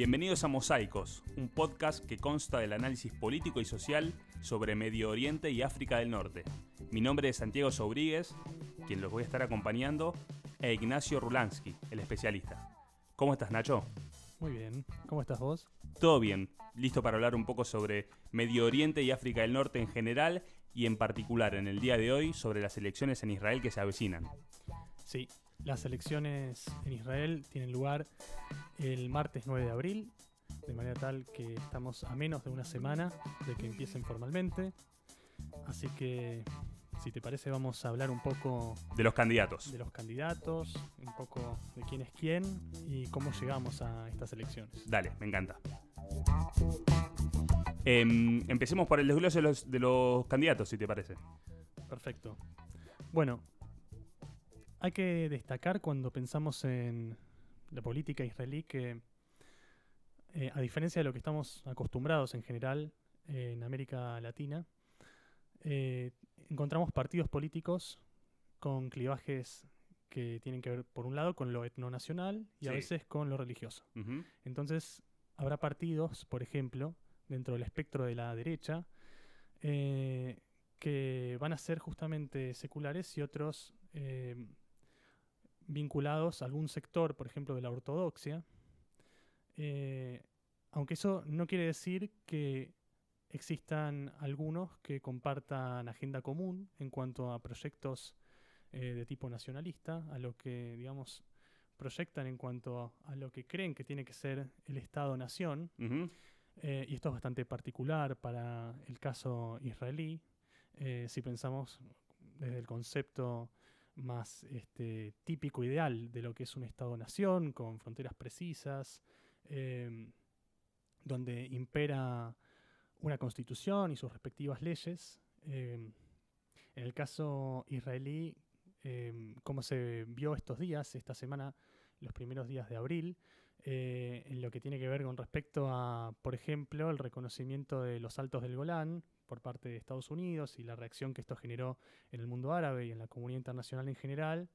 Bienvenidos a Mosaicos, un podcast que consta del análisis político y social sobre Medio Oriente y África del Norte. Mi nombre es Santiago Sobríguez, quien los voy a estar acompañando, e Ignacio Rulansky, el especialista. ¿Cómo estás, Nacho? Muy bien. ¿Cómo estás vos? Todo bien. Listo para hablar un poco sobre Medio Oriente y África del Norte en general y en particular en el día de hoy sobre las elecciones en Israel que se avecinan. Sí, las elecciones en Israel tienen lugar el martes 9 de abril, de manera tal que estamos a menos de una semana de que empiecen formalmente. Así que, si te parece, vamos a hablar un poco De los candidatos. de los candidatos, un poco de quién es quién y cómo llegamos a estas elecciones. Dale, me encanta. Em, empecemos por el desglose de los, de los candidatos, si te parece. Perfecto. Bueno, hay que destacar cuando pensamos en la política israelí que, eh, a diferencia de lo que estamos acostumbrados en general en América Latina, eh, encontramos partidos políticos con clivajes que tienen que ver, por un lado, con lo etnonacional y a veces con lo religioso. Entonces, habrá partidos, por ejemplo, dentro del espectro de la derecha, eh, que van a ser justamente seculares y otros eh, vinculados a algún sector, por ejemplo, de la ortodoxia. Eh, aunque eso no quiere decir que existan algunos que compartan agenda común en cuanto a proyectos eh, de tipo nacionalista, a lo que, digamos, proyectan en cuanto a lo que creen que tiene que ser el Estado-nación. Eh, y esto es bastante particular para el caso israelí. eh, si pensamos desde el concepto más este, típico ideal de lo que es un Estado-nación, con fronteras precisas, eh, donde impera una constitución y sus respectivas leyes. Eh, en el caso israelí, eh, como se vio estos días, esta semana, los primeros días de abril, eh, en lo que tiene que ver con respecto a, por ejemplo, el reconocimiento de los altos del Golán por parte de Estados Unidos y la reacción que esto generó en el mundo árabe y en la comunidad internacional en general,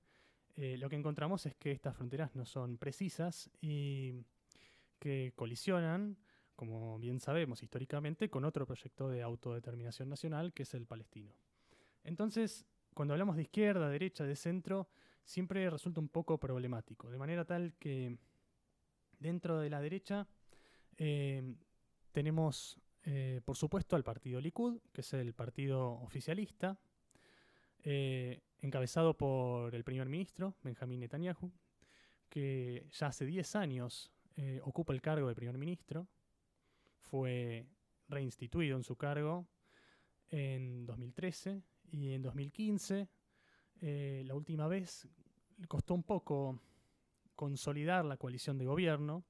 eh, lo que encontramos es que estas fronteras no son precisas y que colisionan, como bien sabemos históricamente, con otro proyecto de autodeterminación nacional que es el palestino. Entonces, cuando hablamos de izquierda, derecha, de centro, siempre resulta un poco problemático, de manera tal que dentro de la derecha eh, tenemos, eh, por supuesto, al partido Likud, que es el partido oficialista, eh, encabezado por el primer ministro, Benjamín Netanyahu, que ya hace 10 años eh, ocupa el cargo de primer ministro, fue reinstituido en su cargo en 2013 y en 2015, eh, la última vez, costó un poco consolidar la coalición de gobierno.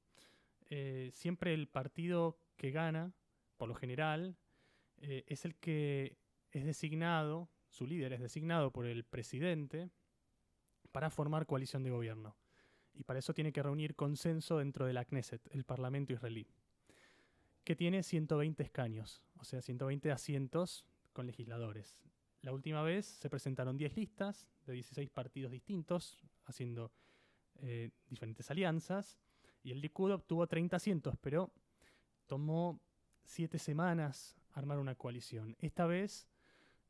Siempre el partido que gana, por lo general, eh, es el que es designado, su líder es designado por el presidente para formar coalición de gobierno. Y para eso tiene que reunir consenso dentro de la Knesset, el Parlamento israelí, que tiene 120 escaños, o sea, 120 asientos con legisladores. La última vez se presentaron 10 listas de 16 partidos distintos, haciendo eh, diferentes alianzas, y el Likud obtuvo 30 asientos, pero tomó 7 semanas armar una coalición. Esta vez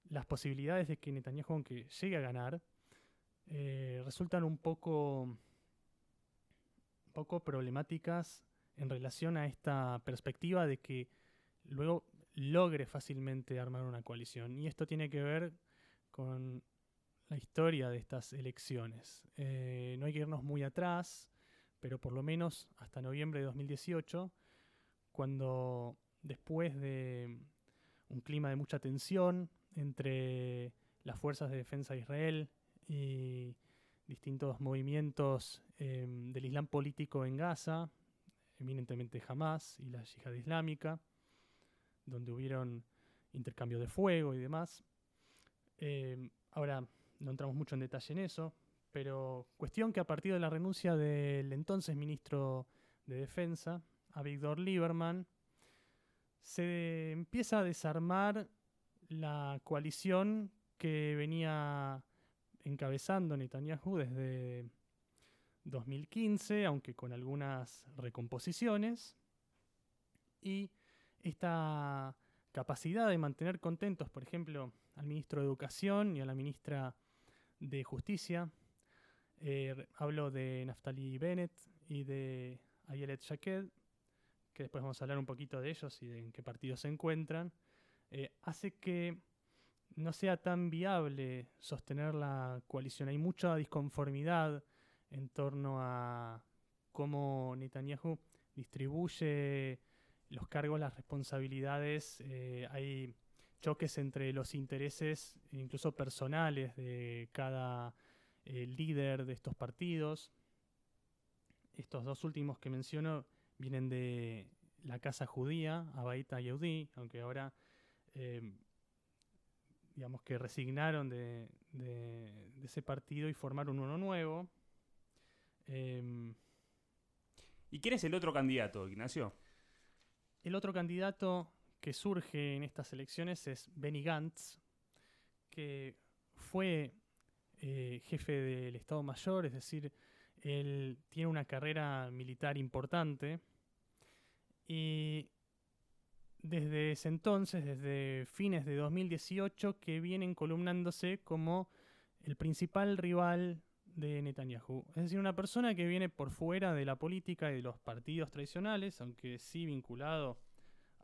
las posibilidades de que Netanyahu, llegue a ganar, eh, resultan un poco, un poco problemáticas en relación a esta perspectiva de que luego logre fácilmente armar una coalición. Y esto tiene que ver con la historia de estas elecciones. Eh, no hay que irnos muy atrás, pero por lo menos hasta noviembre de 2018, cuando después de un clima de mucha tensión entre las fuerzas de defensa de Israel y distintos movimientos eh, del Islam político en Gaza, eminentemente Hamas y la Yihad Islámica, donde hubieron intercambio de fuego y demás. Eh, ahora, no entramos mucho en detalle en eso, pero cuestión que a partir de la renuncia del entonces ministro de Defensa, Avigdor Lieberman, se empieza a desarmar la coalición que venía encabezando Netanyahu desde, 2015, aunque con algunas recomposiciones. Y esta capacidad de mantener contentos, por ejemplo, al ministro de Educación y a la ministra de Justicia. Eh, hablo de Naftali Bennett y de Ayelet Shaked, que después vamos a hablar un poquito de ellos y de en qué partido se encuentran, eh, hace que no sea tan viable sostener la coalición. Hay mucha disconformidad en torno a cómo Netanyahu distribuye los cargos, las responsabilidades. Eh, hay choques entre los intereses, incluso personales, de cada eh, líder de estos partidos. Estos dos últimos que menciono vienen de la casa judía, Abaita Yehudi, aunque ahora em, digamos que resignaron de, ese partido y formaron uno nuevo. Em, ¿Y quién es el otro candidato, Ignacio? El otro candidato que surge en estas elecciones es Benny Gantz, que fue eh, jefe del Estado Mayor, es decir, él tiene una carrera militar importante y desde ese entonces, desde fines de 2018, que viene columnándose como el principal rival de Netanyahu. Es decir, una persona que viene por fuera de la política y de los partidos tradicionales, aunque sí vinculado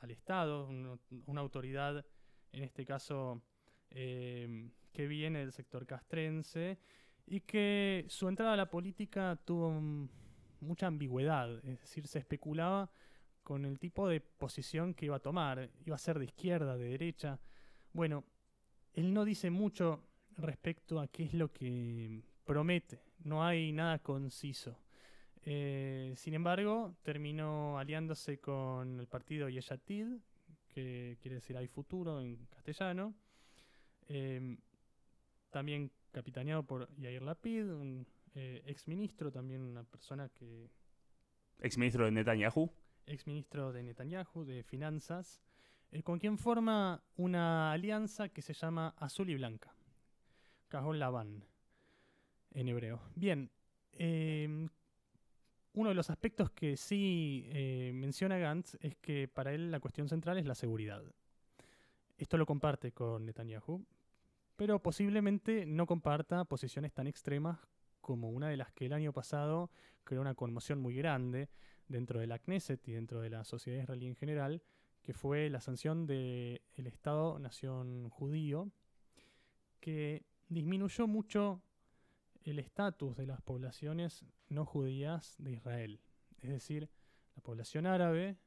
al Estado, una autoridad, en este caso, eh, que viene del sector castrense y que su entrada a la política tuvo mucha ambigüedad, es decir, se especulaba con el tipo de posición que iba a tomar, iba a ser de izquierda, de derecha. Bueno, él no dice mucho respecto a qué es lo que promete, no hay nada conciso. Eh, sin embargo, terminó aliándose con el partido Yeshatid, que quiere decir hay futuro en castellano. Eh, también capitaneado por Yair Lapid, un eh, ex ministro, también una persona que... Ex ministro de Netanyahu. Ex ministro de Netanyahu, de Finanzas, eh, con quien forma una alianza que se llama Azul y Blanca, Cajón Labán, en hebreo. Bien, em, uno de los aspectos que sí eh, menciona Gantz es que para él la cuestión central es la seguridad. Esto lo comparte con Netanyahu, pero posiblemente no comparta posiciones tan extremas como una de las que el año pasado creó una conmoción muy grande dentro de la Knesset y dentro de la sociedad israelí en general, que fue la sanción del Estado-nación judío, que disminuyó mucho el estatus de las poblaciones no judías de Israel. Es decir, la población árabe,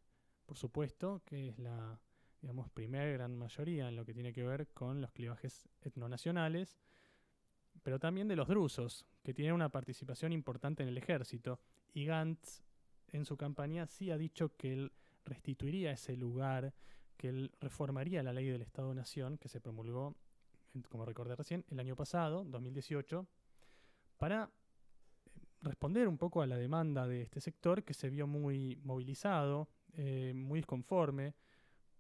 por supuesto, que es la digamos, primera gran mayoría en lo que tiene que ver con los clivajes etnonacionales, pero también de los drusos, que tienen una participación importante en el ejército. Y Gantz, en su campaña, sí ha dicho que él restituiría ese lugar, que él reformaría la ley del Estado-Nación, que se promulgó, como recordé recién, el año pasado, 2018, para responder un poco a la demanda de este sector que se vio muy movilizado, eh, muy disconforme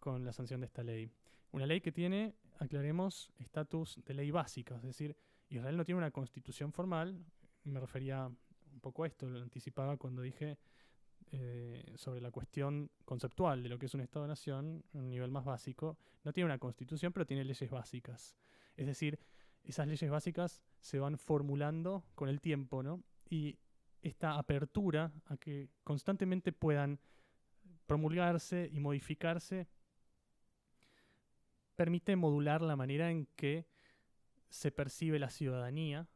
con la sanción de esta ley. Una ley que tiene, aclaremos, estatus de ley básica, es decir, Israel no tiene una constitución formal, me refería un poco a esto, lo anticipaba cuando dije eh, sobre la cuestión conceptual de lo que es un Estado-nación, un nivel más básico, no tiene una constitución, pero tiene leyes básicas. Es decir, esas leyes básicas se van formulando con el tiempo, ¿no? Y esta apertura a que constantemente puedan promulgarse y modificarse permite modular la manera en que se percibe la ciudadanía,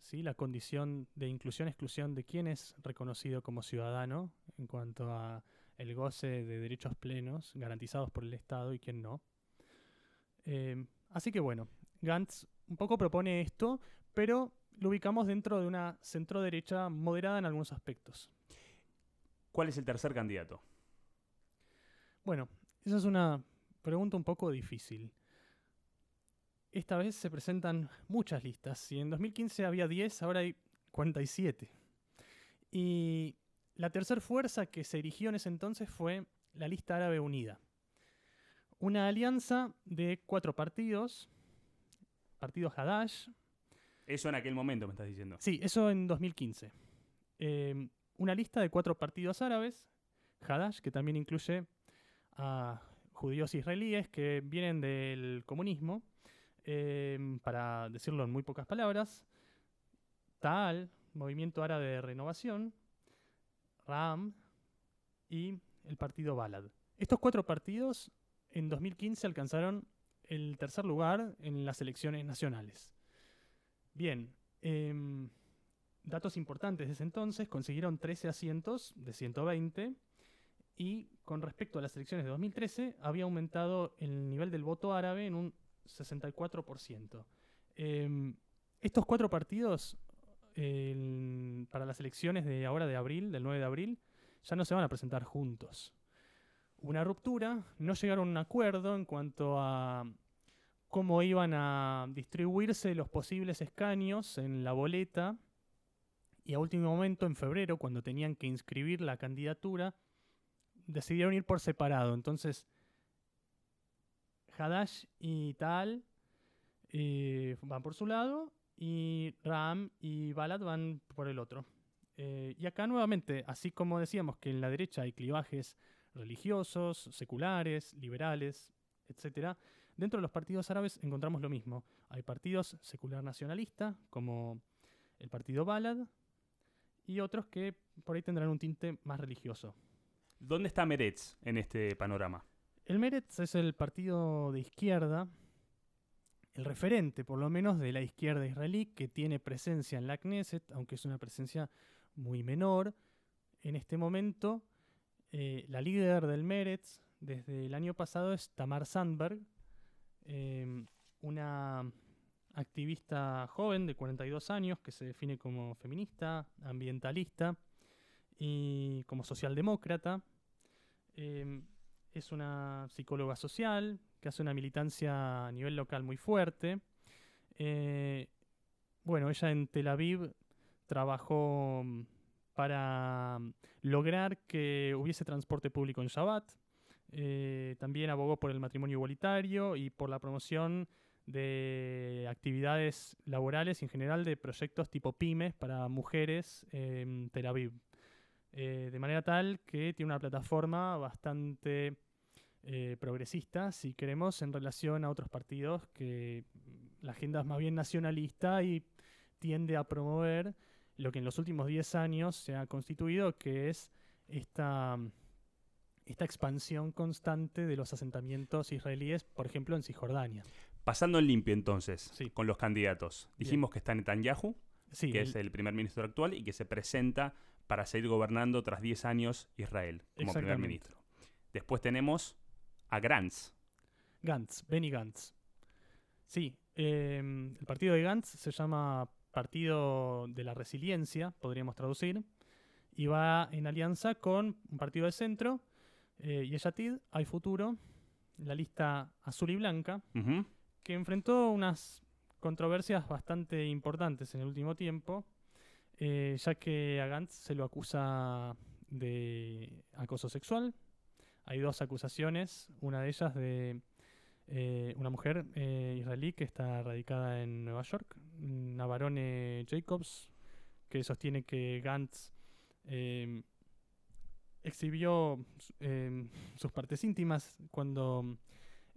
¿sí? la condición de inclusión-exclusión de quién es reconocido como ciudadano en cuanto a el goce de derechos plenos garantizados por el Estado y quién no. Em, así que bueno, Gantz un poco propone esto, pero lo ubicamos dentro de una centro-derecha moderada en algunos aspectos. ¿Cuál es el tercer candidato? Bueno, esa es una pregunta un poco difícil. Esta vez se presentan muchas listas. Si en 2015 había 10, ahora hay 47. Y la tercera fuerza que se erigió en ese entonces fue la lista árabe unida. Una alianza de cuatro partidos. Partido Hadash. Eso en aquel momento me estás diciendo. Sí, eso en 2015. eh, una lista de cuatro partidos árabes, Hadash, que también incluye a judíos israelíes que vienen del comunismo, eh, para decirlo en muy pocas palabras, Ta'al, Movimiento Árabe de Renovación, Ram y el partido Balad. Estos cuatro partidos en 2015 alcanzaron el tercer lugar en las elecciones nacionales. Bien, em, datos importantes de ese entonces, consiguieron 13 asientos de 120 y con respecto a las elecciones de 2013 había aumentado el nivel del voto árabe en un 64%. Em, estos cuatro partidos para las elecciones de ahora de abril, del 9 de abril, ya no se van a presentar juntos. Una ruptura, no llegaron a un acuerdo en cuanto a cómo iban a distribuirse los posibles escaños en la boleta y a último momento, en febrero, cuando tenían que inscribir la candidatura, decidieron ir por separado. Entonces, Hadash y Tal eh, van por su lado y Ram y Balad van por el otro. Eh, y acá nuevamente, así como decíamos que en la derecha hay clivajes religiosos, seculares, liberales, etc., dentro de los partidos árabes encontramos lo mismo. Hay partidos secular nacionalista, como el partido Balad, y otros que por ahí tendrán un tinte más religioso. ¿Dónde está Meretz en este panorama? El Meretz es el partido de izquierda el referente, por lo menos, de la izquierda israelí, que tiene presencia en la Knesset, aunque es una presencia muy menor. En este momento, eh, la líder del Meretz desde el año pasado es Tamar Sandberg, em, una activista joven de 42 años que se define como feminista, ambientalista y como socialdemócrata. Em, es una psicóloga social, que hace una militancia a nivel local muy fuerte. Eh, bueno, ella en Tel Aviv trabajó mm, para mm, lograr que hubiese transporte público en Shabbat. Eh, también abogó por el matrimonio igualitario y por la promoción de actividades laborales y en general de proyectos tipo pymes para mujeres en Tel Aviv. Eh, de manera tal que tiene una plataforma bastante eh, progresista, si queremos, en relación a otros partidos que la agenda es más bien nacionalista y tiende a promover lo que en los últimos 10 años se ha constituido, que es esta, esta expansión constante de los asentamientos israelíes, por ejemplo, en Cisjordania. Pasando en limpio entonces, con los candidatos. Dijimos que está Netanyahu, que es el primer ministro actual y que se presenta para seguir gobernando tras 10 años Israel como primer ministro. Después tenemos a Gantz. Gantz, Benny Gantz. Sí, em, el partido de Gantz se llama Partido de la Resiliencia, podríamos traducir, y va en alianza con un partido de centro, eh, Yeshatid, Hay Futuro, la lista azul y blanca, que enfrentó unas controversias bastante importantes en el último tiempo, eh, ya que a Gantz se lo acusa de acoso sexual, hay dos acusaciones, una de ellas de eh, una mujer eh, israelí que está radicada en Nueva York, Navarone Jacobs, que sostiene que Gantz em, exhibió em, sus partes íntimas cuando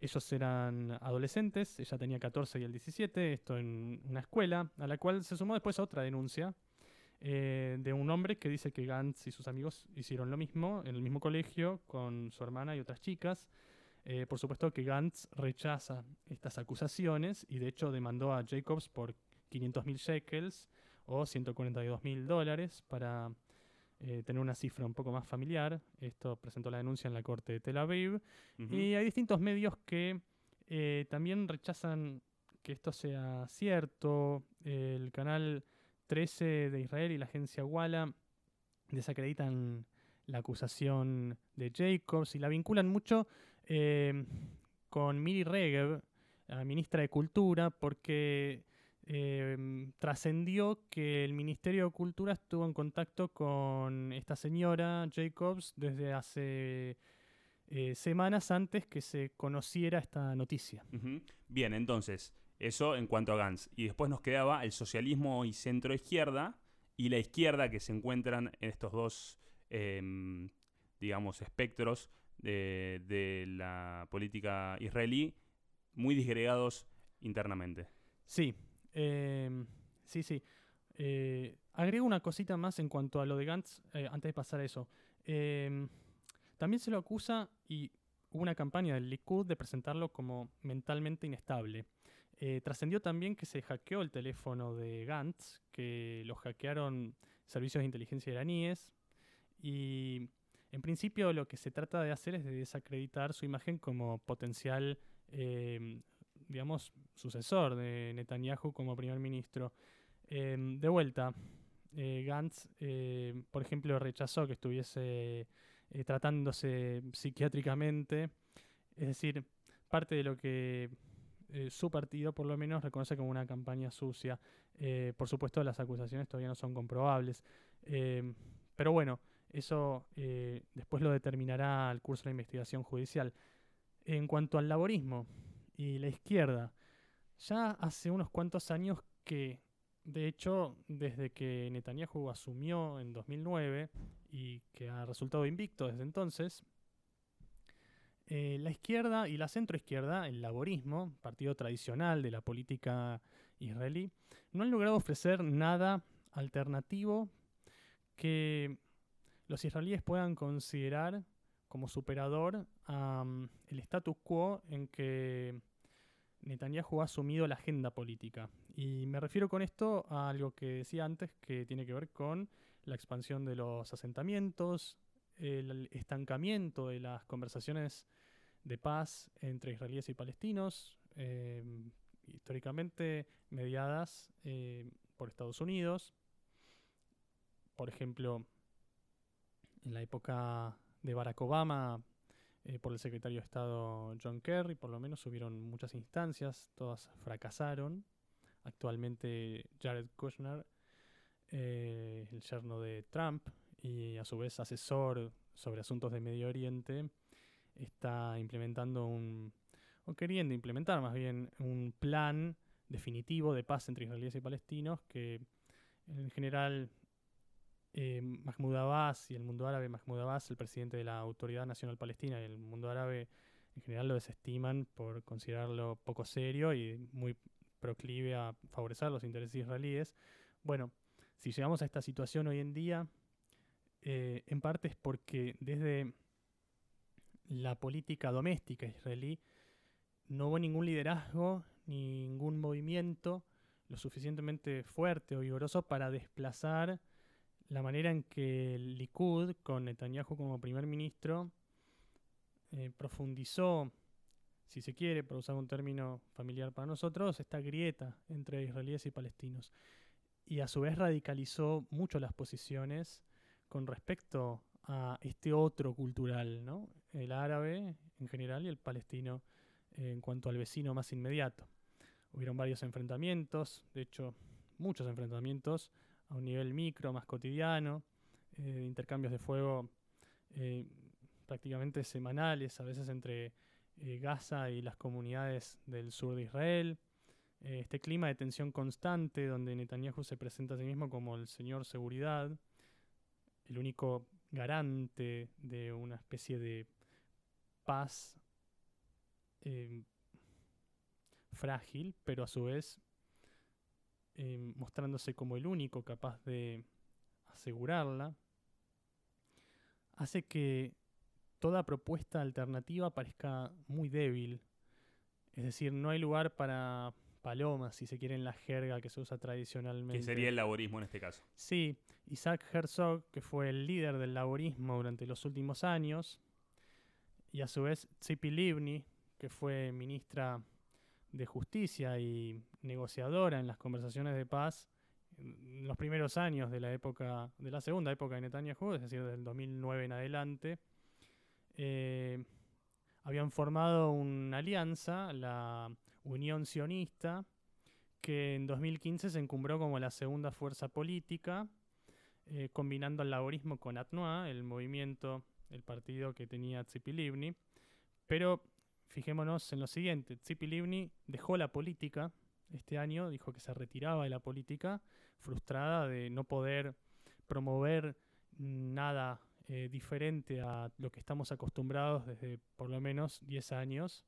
ellos eran adolescentes, ella tenía 14 y el 17, esto en una escuela, a la cual se sumó después otra denuncia eh, de un hombre que dice que Gantz y sus amigos hicieron lo mismo en el mismo colegio con su hermana y otras chicas. Eh, por supuesto que Gantz rechaza estas acusaciones y de hecho demandó a Jacobs por 500 mil shekels o 142 mil dólares para eh, tener una cifra un poco más familiar. Esto presentó la denuncia en la corte de Tel Aviv. Y hay distintos medios que también rechazan que esto sea cierto. El canal 13 de Israel y la agencia Walla desacreditan la acusación de Jacobs y la vinculan mucho eh, con Miri Regev, la ministra de Cultura, porque eh, trascendió que el Ministerio de Cultura estuvo en contacto con esta señora Jacobs desde hace eh, semanas antes que se conociera esta noticia. Bien, entonces, eso en cuanto a Gantz. Y después nos quedaba el socialismo y centro izquierda y la izquierda que se encuentran en estos dos, em, digamos, espectros de, la política israelí, muy disgregados internamente. Sí, em, sí, sí. Eh, agrego una cosita más en cuanto a lo de Gantz, eh, antes de pasar a eso. Em, también se lo acusa y hubo una campaña del Likud de presentarlo como mentalmente inestable. Eh, trascendió también que se hackeó el teléfono de Gantz, que lo hackearon servicios de inteligencia iraníes y en principio lo que se trata de hacer es de desacreditar su imagen como potencial, em, digamos, sucesor de Netanyahu como primer ministro. Em, de vuelta, eh, Gantz, eh, por ejemplo, rechazó que estuviese tratándose psiquiátricamente, es decir, parte de lo que eh, su partido por lo menos reconoce como una campaña sucia. Eh, por supuesto, las acusaciones todavía no son comprobables. Eh, pero bueno, eso después lo determinará el curso de investigación judicial. En cuanto al laborismo y la izquierda, ya hace unos cuantos años que, de hecho, desde que Netanyahu asumió en 2009 y que ha resultado invicto desde entonces, eh, la izquierda y la centroizquierda, el laborismo, partido tradicional de la política israelí, no han logrado ofrecer nada alternativo que los israelíes puedan considerar como superador al status quo en que Netanyahu ha asumido la agenda política. Y me refiero con esto a algo que decía antes que tiene que ver con la expansión de los asentamientos, el estancamiento de las conversaciones de paz entre israelíes y palestinos, em, históricamente mediadas eh, por Estados Unidos. Por ejemplo, en la época de Barack Obama, eh, por el secretario de Estado John Kerry, por lo menos hubieron muchas instancias, todas fracasaron. Actualmente Jared Kushner, eh, el yerno de Trump y a su vez asesor sobre asuntos de Medio Oriente, está implementando un, o queriendo implementar más bien, un plan definitivo de paz entre israelíes y palestinos que en general eh, Mahmoud Abbas y el mundo árabe, Mahmoud Abbas, el presidente de la Autoridad Nacional Palestina y el mundo árabe en general lo desestiman por considerarlo poco serio y muy proclive a favorecer los intereses israelíes. Bueno, si llegamos a esta situación hoy en día, eh, en parte es porque desde la política doméstica israelí, no hubo ningún liderazgo, ningún movimiento lo suficientemente fuerte o vigoroso para desplazar la manera en que el Likud, con Netanyahu como primer ministro, eh, profundizó, si se quiere, por usar un término familiar para nosotros, esta grieta entre israelíes y palestinos. Y a su vez radicalizó mucho las posiciones con respecto a este otro cultural, ¿no? el árabe en general y el palestino en cuanto al vecino más inmediato. Hubieron varios enfrentamientos, de hecho muchos enfrentamientos a un nivel micro, más cotidiano, eh, intercambios de fuego eh, prácticamente semanales, a veces entre eh, Gaza y las comunidades del sur de Israel. este clima de tensión constante donde Netanyahu se presenta a sí mismo como el señor seguridad, el único garante de una especie de paz em, frágil, pero a su vez em, mostrándose como el único capaz de asegurarla, hace que toda propuesta alternativa parezca muy débil. Es decir, no hay lugar para palomas, si se quiere, en la jerga que se usa tradicionalmente. Que sería el laborismo en este caso. Sí, Isaac Herzog, que fue el líder del laborismo durante los últimos años, y a su vez Tzipi Livni, que fue ministra de Justicia y negociadora en las conversaciones de paz en los primeros años de la época de la segunda época de Netanyahu, es decir, del 2009 en adelante, eh, habían formado una alianza, la Unión Sionista, que en 2015 se encumbró como la segunda fuerza política, eh, combinando el laborismo con Atnoa, el movimiento el partido que tenía Tzipi Livni. Pero fijémonos en lo siguiente, Tzipi Livni dejó la política este año dijo que se retiraba de la política, frustrada de no poder promover nada eh, diferente a lo que estamos acostumbrados desde por lo menos 10 años.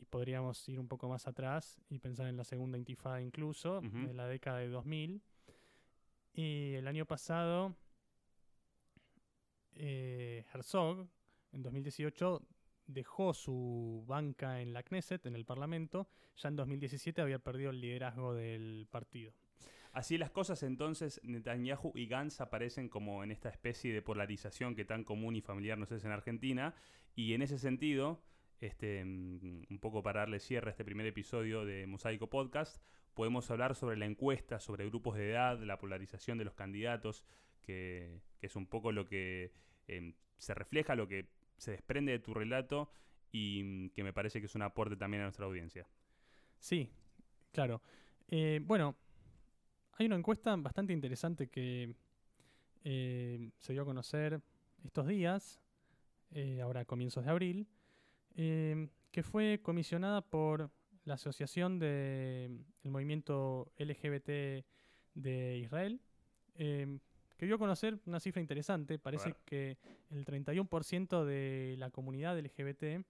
Y podríamos ir un poco más atrás y pensar en la segunda intifada incluso, Ujú. de la década de 2000. Y el año pasado, eh, Herzog, en 2018, dejó su banca en la Knesset, en el Parlamento. Ya en 2017 había perdido el liderazgo del partido. Así las cosas, entonces Netanyahu y Gantz aparecen como en esta especie de polarización que tan común y familiar nos es en Argentina. Y en ese sentido, este, mm, un poco para darle cierre a este primer episodio de Mosaico Podcast, podemos hablar sobre la encuesta, sobre grupos de edad, la polarización de los candidatos, que, que es un poco lo que em, se refleja, lo que se desprende de tu relato y mm, que me parece que es un aporte también a nuestra audiencia. Sí, claro. Eh, bueno, hay una encuesta bastante interesante que eh, se dio a conocer estos días, eh, ahora comienzos de abril, eh, que fue comisionada por la Asociación del Movimiento LGBT de Israel, eh, que dio a conocer una cifra interesante. Parece que el 31% de la comunidad LGBT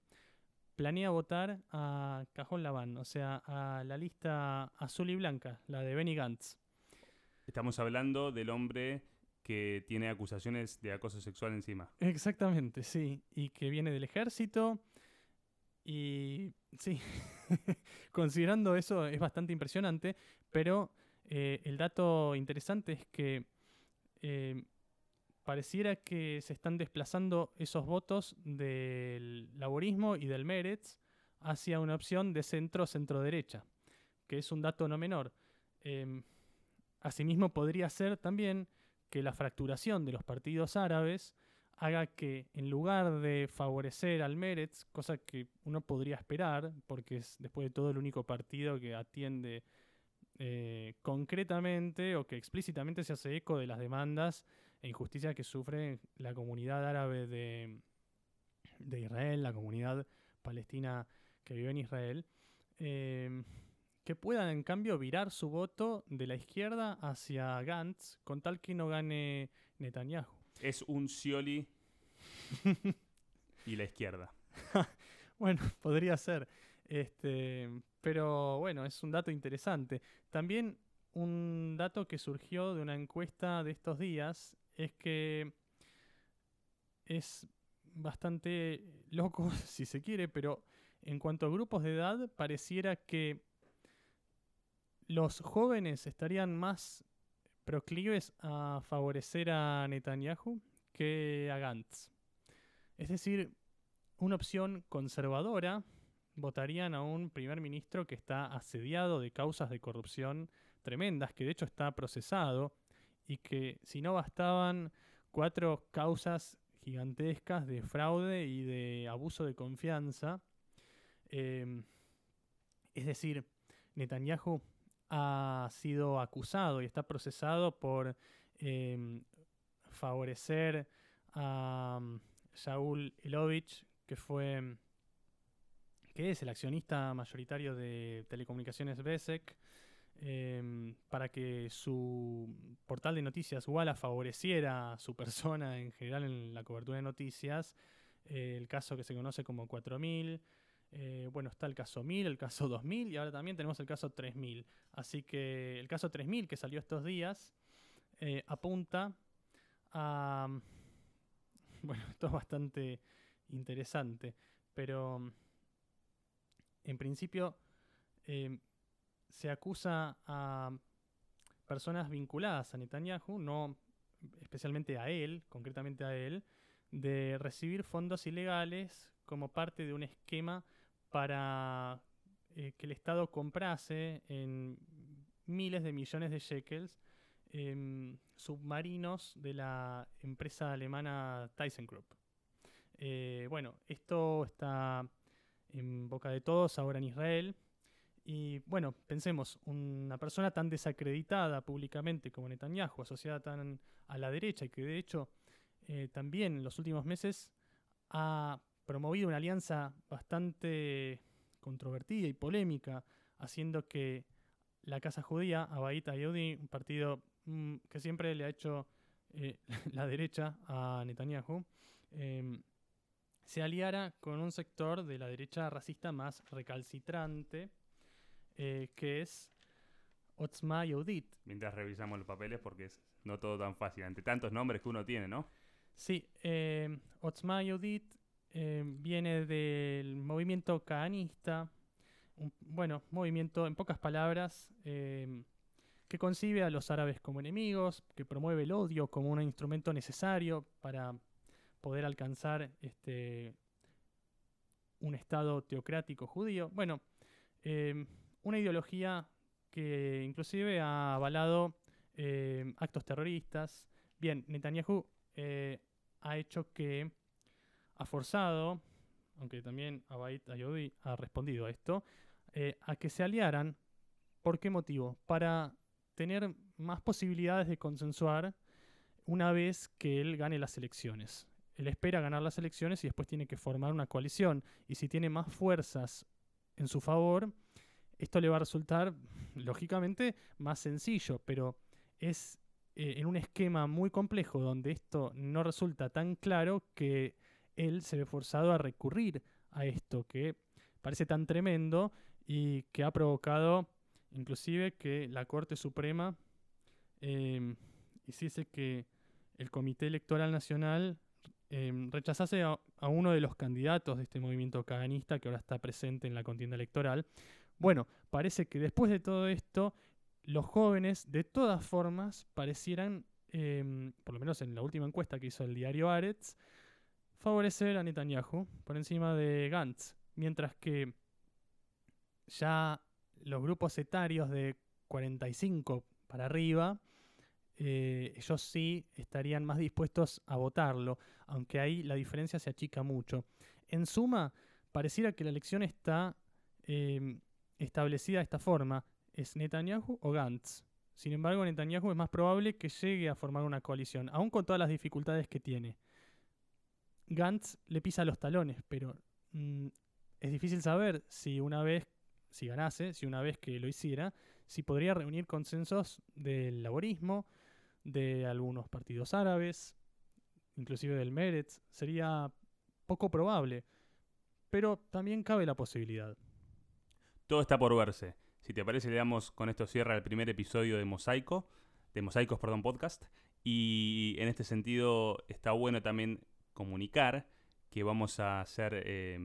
planea votar a Cajón Labán, o sea, a la lista azul y blanca, la de Benny Gantz. Estamos hablando del hombre que tiene acusaciones de acoso sexual encima. Exactamente, sí. Y que viene del ejército. Y sí, considerando eso es bastante impresionante, pero eh, el dato interesante es que eh, pareciera que se están desplazando esos votos del laborismo y del Meretz hacia una opción de centro-centro-derecha, que es un dato no menor. Em, asimismo, podría ser también que la fracturación de los partidos árabes haga que en lugar de favorecer al Meretz, cosa que uno podría esperar, porque es después de todo el único partido que atiende eh, concretamente o que explícitamente se hace eco de las demandas e injusticias que sufre la comunidad árabe de, de Israel, la comunidad palestina que vive en Israel, eh, que puedan en cambio virar su voto de la izquierda hacia Gantz con tal que no gane Netanyahu. Es un Scioli y la izquierda. Bueno, podría ser. Este, pero bueno, es un dato interesante. También un dato que surgió de una encuesta de estos días es que es bastante loco, si se quiere, pero en cuanto a grupos de edad, pareciera que los jóvenes estarían más proclives a favorecer a Netanyahu que a Gantz. Es decir, una opción conservadora votarían a un primer ministro que está asediado de causas de corrupción tremendas, que de hecho está procesado y que si no bastaban cuatro causas gigantescas de fraude y de abuso de confianza, eh, es decir, Netanyahu ha sido acusado y está procesado por eh, favorecer a um, Shaul Elovich, que fue que es el accionista mayoritario de telecomunicaciones Besek, eh, para que su portal de noticias Walla favoreciera a su persona en general en la cobertura de noticias. El caso que se conoce como 4000. Eh, bueno, está el caso 1000, el caso 2000 y ahora también tenemos el caso 3000. Así que el caso 3000 que salió estos días eh, apunta a... Bueno, esto es bastante interesante, pero en principio eh, se acusa a personas vinculadas a Netanyahu, no especialmente a él, concretamente a él, de recibir fondos ilegales como parte de un esquema para eh, que el Estado comprase en miles de millones de shekels eh, submarinos de la empresa alemana ThyssenKrupp. Eh, bueno, esto está en boca de todos ahora en Israel. Y bueno, pensemos, una persona tan desacreditada públicamente como Netanyahu, asociada tan a la derecha y que de hecho eh, también en los últimos meses ha promovido una alianza bastante controvertida y polémica, haciendo que la Casa Judía, Abaita Yehudi, un partido mm, que siempre le ha hecho eh, la derecha a Netanyahu, em, se aliara con un sector de la derecha racista más recalcitrante, eh, que es Otzma Yehudit. Mientras revisamos los papeles, porque es no todo tan fácil, ante tantos nombres que uno tiene, ¿no? Sí, eh, Otzma Yehudit eh, viene del movimiento caanista, un, bueno, movimiento, en pocas palabras, eh, que concibe a los árabes como enemigos, que promueve el odio como un instrumento necesario para poder alcanzar este, un Estado teocrático judío. Bueno, eh, una ideología que inclusive ha avalado actos terroristas. Bien, Netanyahu ha hecho que, ha forzado, aunque también Abait Ayodi ha respondido a esto, a que se aliaran. ¿Por qué motivo? Para tener más posibilidades de consensuar una vez que él gane las elecciones. Él espera ganar las elecciones y después tiene que formar una coalición. Y si tiene más fuerzas en su favor, esto le va a resultar, lógicamente, más sencillo, pero es eh, en un esquema muy complejo donde esto no resulta tan claro que él se ve forzado a recurrir a esto que parece tan tremendo y que ha provocado inclusive que la Corte Suprema eh, hiciese que el Comité Electoral Nacional eh, rechazase a, uno de los candidatos de este movimiento caganista que ahora está presente en la contienda electoral. Bueno, parece que después de todo esto, los jóvenes, de todas formas, parecieran, eh, por lo menos en la última encuesta que hizo el diario Aretz, favorecer a Netanyahu por encima de Gantz, mientras que ya los grupos etarios de 45 para arriba, eh, ellos sí estarían más dispuestos a votarlo, aunque ahí la diferencia se achica mucho. En suma, pareciera que la elección está eh, establecida de esta forma. ¿Es Netanyahu o Gantz? Sin embargo, Netanyahu es más probable que llegue a formar una coalición, aun con todas las dificultades que tiene. Gantz le pisa los talones, pero mm, es difícil saber si una vez si ganase, si una vez que lo hiciera, si podría reunir consensos del laborismo, de algunos partidos árabes, inclusive del Meretz, sería poco probable, pero también cabe la posibilidad. Todo está por verse. Si te parece, le damos con esto cierra el primer episodio de Mosaico, de Mosaicos, perdón, podcast. Y en este sentido está bueno también comunicar que vamos a hacer eh,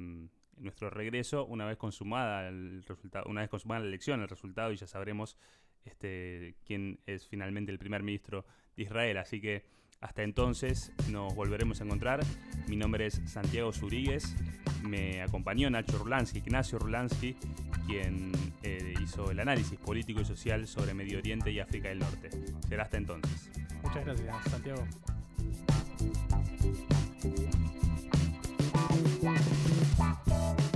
nuestro regreso una vez consumada el resultado, una vez consumada la elección, el resultado y ya sabremos este, quién es finalmente el primer ministro de Israel. Así que hasta entonces nos volveremos a encontrar. Mi nombre es Santiago Zuríguez. Me acompañó Nacho Rulansky, Ignacio Rulansky, quien eh, hizo el análisis político y social sobre Medio Oriente y África del Norte. Será hasta entonces. Muchas gracias, Santiago. Bye.